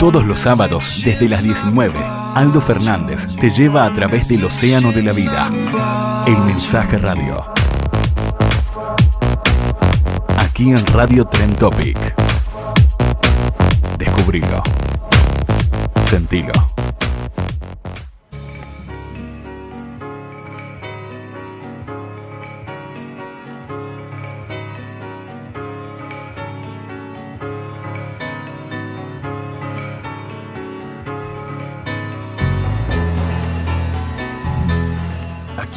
Todos los sábados, desde las 19, Aldo Fernández te lleva a través del océano de la vida. El Mensaje Radio. Aquí en Radio Tren Topic. Descubrilo. Sentilo.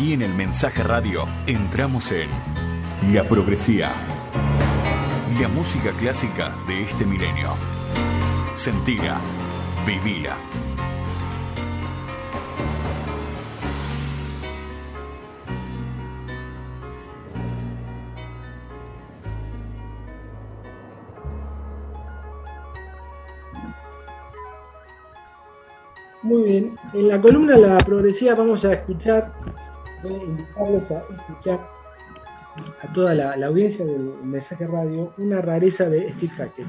Aquí en el Mensaje Radio entramos en La Progresía. La música clásica de este milenio. Sentila, vivila. Muy bien, en la columna La Progresiva vamos a escuchar, invitarles a escuchar a toda la, audiencia del mensaje radio una rareza de Steve Hackett.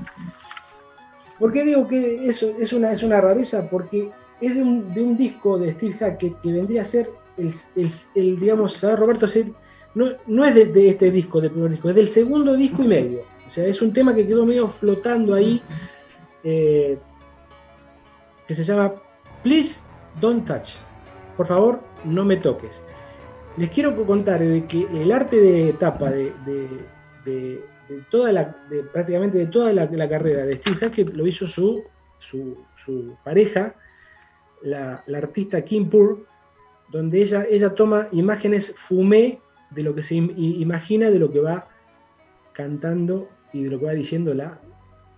¿Por qué digo que eso es una, es una rareza? Porque es de un, disco de Steve Hackett que vendría a ser el, digamos, ¿sabes, Roberto? No, no es de, de, este disco, del primer disco, es del segundo disco y medio. O sea, es un tema que quedó medio flotando ahí, eh, que se llama Please Don't Touch. Por favor, no me toques. Les quiero contar de que el arte de tapa de, de, de, toda la, prácticamente de toda la, carrera de Steve Hackett lo hizo su, su, pareja, la, la, artista Kim Pur, donde ella, ella toma imágenes fumé de lo que se imagina de lo que va cantando y de lo que va diciendo la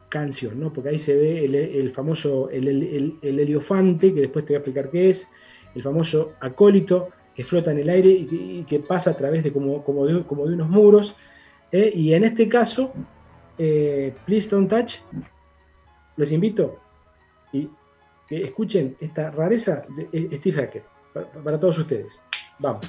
canción, ¿no? Porque ahí se ve el, el famoso, el, el, el, heliofante, que después te voy a explicar qué es, el famoso acólito que flota en el aire y que, pasa a través de como, como, de, unos muros. ¿eh? Y en este caso, eh, Please Don't Touch, los invito y que escuchen esta rareza de Steve Hackett, para todos ustedes. Vamos.